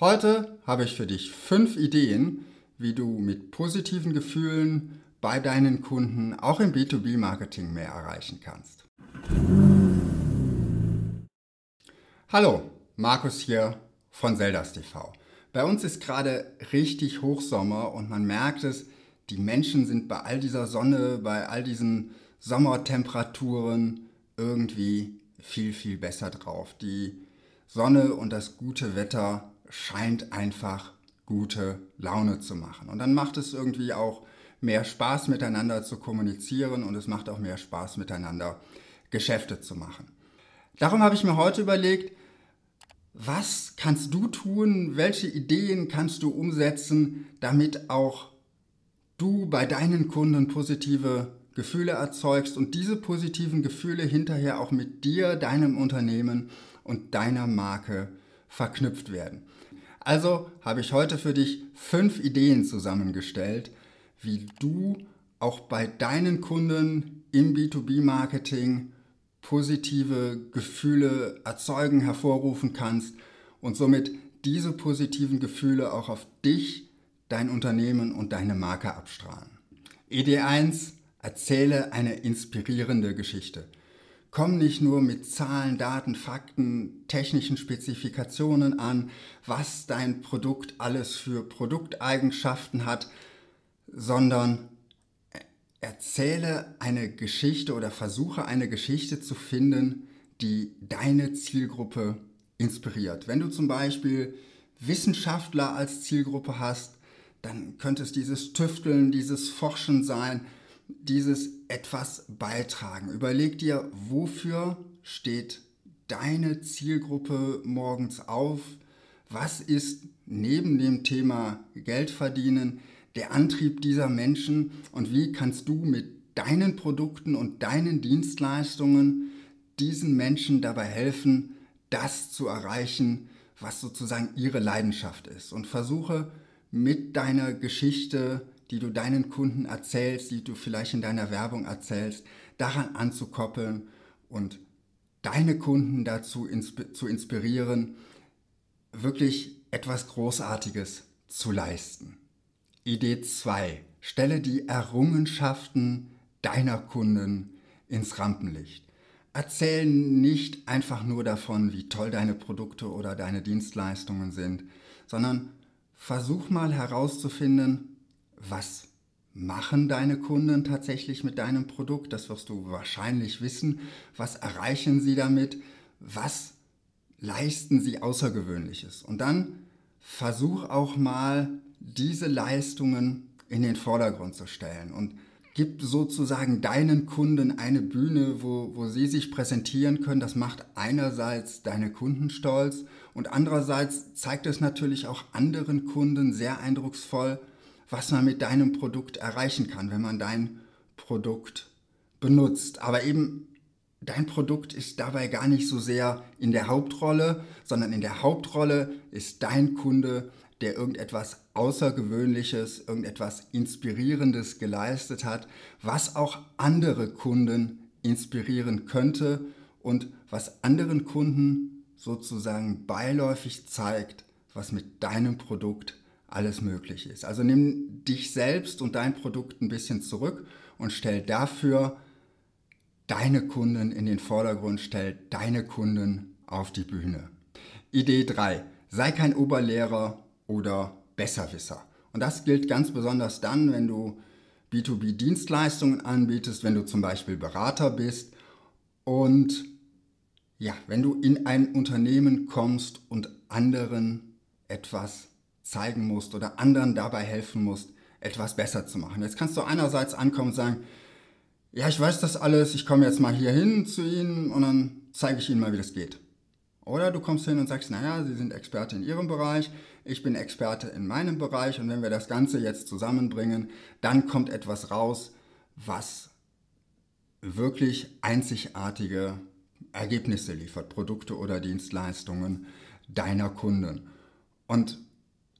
Heute habe ich für dich fünf Ideen, wie du mit positiven Gefühlen bei deinen Kunden auch im B2B-Marketing mehr erreichen kannst. Hallo, Markus hier von Zeldas TV. Bei uns ist gerade richtig Hochsommer und man merkt es, die Menschen sind bei all dieser Sonne, bei all diesen Sommertemperaturen irgendwie viel, viel besser drauf. Die Sonne und das gute Wetter scheint einfach gute Laune zu machen. Und dann macht es irgendwie auch mehr Spaß miteinander zu kommunizieren und es macht auch mehr Spaß miteinander Geschäfte zu machen. Darum habe ich mir heute überlegt, was kannst du tun, welche Ideen kannst du umsetzen, damit auch du bei deinen Kunden positive Gefühle erzeugst und diese positiven Gefühle hinterher auch mit dir, deinem Unternehmen und deiner Marke verknüpft werden. Also habe ich heute für dich fünf Ideen zusammengestellt, wie du auch bei deinen Kunden im B2B-Marketing positive Gefühle erzeugen, hervorrufen kannst und somit diese positiven Gefühle auch auf dich, dein Unternehmen und deine Marke abstrahlen. Idee 1, Erzähle eine inspirierende Geschichte. Komm nicht nur mit Zahlen, Daten, Fakten, technischen Spezifikationen an, was dein Produkt alles für Produkteigenschaften hat, sondern erzähle eine Geschichte oder versuche eine Geschichte zu finden, die deine Zielgruppe inspiriert. Wenn du zum Beispiel Wissenschaftler als Zielgruppe hast, dann könnte es dieses Tüfteln, dieses Forschen sein, dieses etwas beitragen. Überleg dir, wofür steht deine Zielgruppe morgens auf? Was ist neben dem Thema Geld verdienen der Antrieb dieser Menschen und wie kannst du mit deinen Produkten und deinen Dienstleistungen diesen Menschen dabei helfen, das zu erreichen, was sozusagen ihre Leidenschaft ist. Und versuche mit deiner Geschichte die du deinen Kunden erzählst, die du vielleicht in deiner Werbung erzählst, daran anzukoppeln und deine Kunden dazu insp zu inspirieren, wirklich etwas Großartiges zu leisten. Idee 2. Stelle die Errungenschaften deiner Kunden ins Rampenlicht. Erzähl nicht einfach nur davon, wie toll deine Produkte oder deine Dienstleistungen sind, sondern versuch mal herauszufinden, was machen deine Kunden tatsächlich mit deinem Produkt? Das wirst du wahrscheinlich wissen. Was erreichen sie damit? Was leisten sie Außergewöhnliches? Und dann versuch auch mal, diese Leistungen in den Vordergrund zu stellen und gib sozusagen deinen Kunden eine Bühne, wo, wo sie sich präsentieren können. Das macht einerseits deine Kunden stolz und andererseits zeigt es natürlich auch anderen Kunden sehr eindrucksvoll, was man mit deinem Produkt erreichen kann, wenn man dein Produkt benutzt. Aber eben dein Produkt ist dabei gar nicht so sehr in der Hauptrolle, sondern in der Hauptrolle ist dein Kunde, der irgendetwas Außergewöhnliches, irgendetwas Inspirierendes geleistet hat, was auch andere Kunden inspirieren könnte und was anderen Kunden sozusagen beiläufig zeigt, was mit deinem Produkt alles möglich ist. Also nimm dich selbst und dein Produkt ein bisschen zurück und stell dafür deine Kunden in den Vordergrund, stell deine Kunden auf die Bühne. Idee 3. Sei kein Oberlehrer oder Besserwisser. Und das gilt ganz besonders dann, wenn du B2B-Dienstleistungen anbietest, wenn du zum Beispiel Berater bist und ja, wenn du in ein Unternehmen kommst und anderen etwas zeigen musst oder anderen dabei helfen musst, etwas besser zu machen. Jetzt kannst du einerseits ankommen und sagen, ja, ich weiß das alles, ich komme jetzt mal hier hin zu Ihnen und dann zeige ich Ihnen mal, wie das geht. Oder du kommst hin und sagst, naja, Sie sind Experte in Ihrem Bereich, ich bin Experte in meinem Bereich und wenn wir das Ganze jetzt zusammenbringen, dann kommt etwas raus, was wirklich einzigartige Ergebnisse liefert, Produkte oder Dienstleistungen deiner Kunden. Und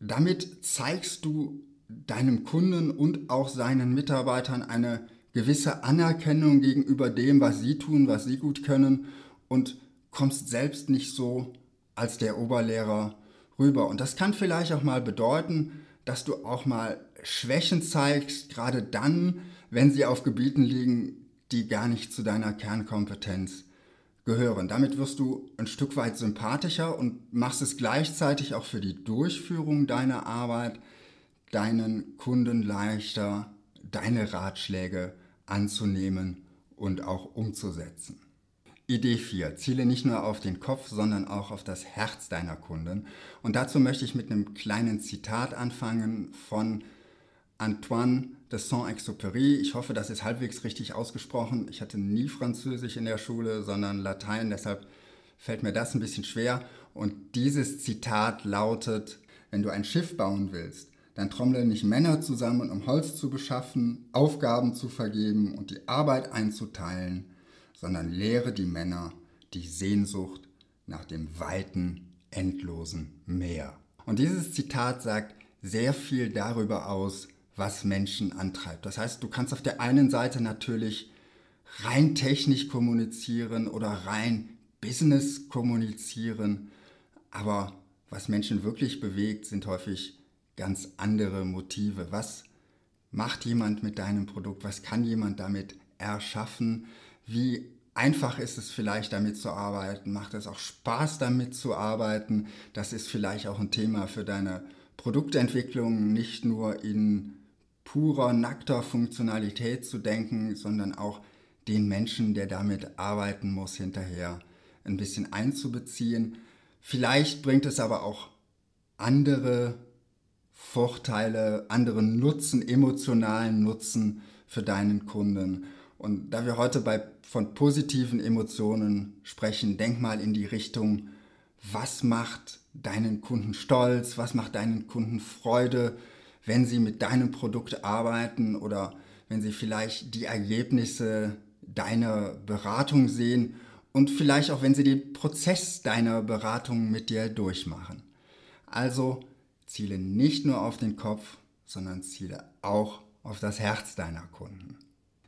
damit zeigst du deinem Kunden und auch seinen Mitarbeitern eine gewisse Anerkennung gegenüber dem, was sie tun, was sie gut können und kommst selbst nicht so als der Oberlehrer rüber. Und das kann vielleicht auch mal bedeuten, dass du auch mal Schwächen zeigst, gerade dann, wenn sie auf Gebieten liegen, die gar nicht zu deiner Kernkompetenz gehören. Damit wirst du ein Stück weit sympathischer und machst es gleichzeitig auch für die Durchführung deiner Arbeit deinen Kunden leichter, deine Ratschläge anzunehmen und auch umzusetzen. Idee 4. Ziele nicht nur auf den Kopf, sondern auch auf das Herz deiner Kunden. Und dazu möchte ich mit einem kleinen Zitat anfangen von Antoine de Saint-Exupéry. Ich hoffe, das ist halbwegs richtig ausgesprochen. Ich hatte nie Französisch in der Schule, sondern Latein, deshalb fällt mir das ein bisschen schwer. Und dieses Zitat lautet, wenn du ein Schiff bauen willst, dann trommle nicht Männer zusammen, um Holz zu beschaffen, Aufgaben zu vergeben und die Arbeit einzuteilen, sondern lehre die Männer die Sehnsucht nach dem weiten, endlosen Meer. Und dieses Zitat sagt sehr viel darüber aus, was Menschen antreibt. Das heißt, du kannst auf der einen Seite natürlich rein technisch kommunizieren oder rein Business kommunizieren, aber was Menschen wirklich bewegt, sind häufig ganz andere Motive. Was macht jemand mit deinem Produkt? Was kann jemand damit erschaffen? Wie einfach ist es vielleicht damit zu arbeiten? Macht es auch Spaß damit zu arbeiten? Das ist vielleicht auch ein Thema für deine Produktentwicklung, nicht nur in purer, nackter Funktionalität zu denken, sondern auch den Menschen, der damit arbeiten muss, hinterher ein bisschen einzubeziehen. Vielleicht bringt es aber auch andere Vorteile, andere Nutzen, emotionalen Nutzen für deinen Kunden. Und da wir heute bei, von positiven Emotionen sprechen, denk mal in die Richtung, was macht deinen Kunden stolz, was macht deinen Kunden Freude, wenn sie mit deinem Produkt arbeiten oder wenn sie vielleicht die Ergebnisse deiner Beratung sehen und vielleicht auch wenn sie den Prozess deiner Beratung mit dir durchmachen. Also ziele nicht nur auf den Kopf, sondern ziele auch auf das Herz deiner Kunden.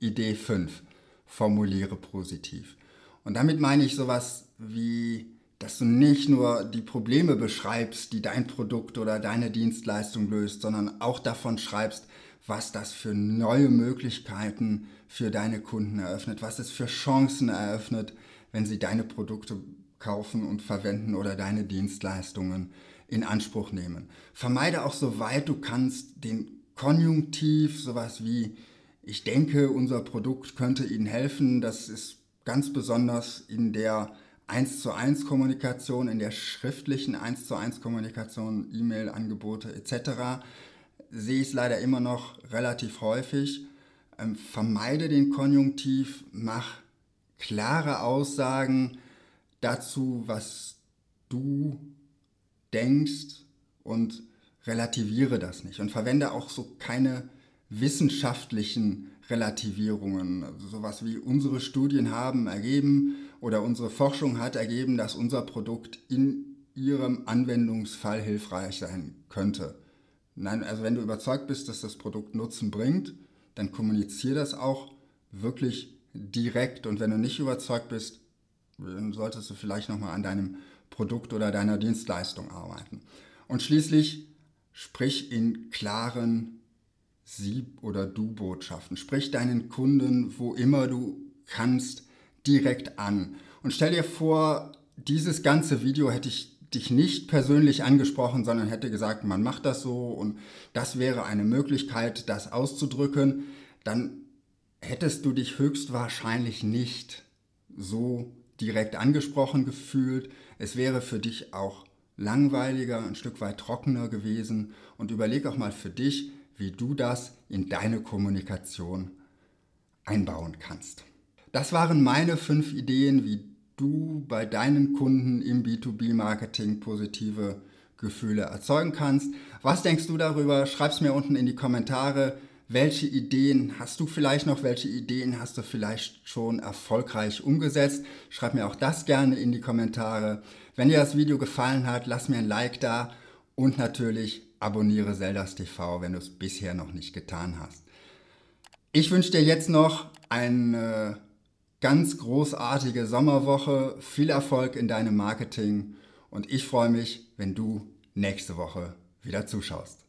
Idee 5. Formuliere positiv. Und damit meine ich sowas wie dass du nicht nur die Probleme beschreibst, die dein Produkt oder deine Dienstleistung löst, sondern auch davon schreibst, was das für neue Möglichkeiten für deine Kunden eröffnet, was es für Chancen eröffnet, wenn sie deine Produkte kaufen und verwenden oder deine Dienstleistungen in Anspruch nehmen. Vermeide auch soweit du kannst den Konjunktiv, sowas wie ich denke, unser Produkt könnte Ihnen helfen. Das ist ganz besonders in der 1 zu 1 Kommunikation, in der schriftlichen 1 zu 1 Kommunikation, E-Mail-Angebote etc. sehe ich es leider immer noch relativ häufig. Ähm, vermeide den Konjunktiv, mach klare Aussagen dazu, was du denkst und relativiere das nicht. Und verwende auch so keine wissenschaftlichen Relativierungen. Also sowas wie unsere Studien haben ergeben oder unsere Forschung hat ergeben, dass unser Produkt in ihrem Anwendungsfall hilfreich sein könnte. Nein, also wenn du überzeugt bist, dass das Produkt Nutzen bringt, dann kommuniziere das auch wirklich direkt. Und wenn du nicht überzeugt bist, dann solltest du vielleicht nochmal an deinem Produkt oder deiner Dienstleistung arbeiten. Und schließlich sprich in klaren Sieb- oder Du-Botschaften. Sprich deinen Kunden, wo immer du kannst, direkt an. Und stell dir vor, dieses ganze Video hätte ich dich nicht persönlich angesprochen, sondern hätte gesagt, man macht das so und das wäre eine Möglichkeit, das auszudrücken, dann hättest du dich höchstwahrscheinlich nicht so direkt angesprochen gefühlt. Es wäre für dich auch langweiliger, ein Stück weit trockener gewesen. Und überleg auch mal für dich, wie du das in deine Kommunikation einbauen kannst. Das waren meine fünf Ideen, wie du bei deinen Kunden im B2B-Marketing positive Gefühle erzeugen kannst. Was denkst du darüber? Schreib es mir unten in die Kommentare. Welche Ideen hast du vielleicht noch? Welche Ideen hast du vielleicht schon erfolgreich umgesetzt? Schreib mir auch das gerne in die Kommentare. Wenn dir das Video gefallen hat, lass mir ein Like da und natürlich abonniere Zeldas TV, wenn du es bisher noch nicht getan hast. Ich wünsche dir jetzt noch eine ganz großartige Sommerwoche, viel Erfolg in deinem Marketing und ich freue mich, wenn du nächste Woche wieder zuschaust.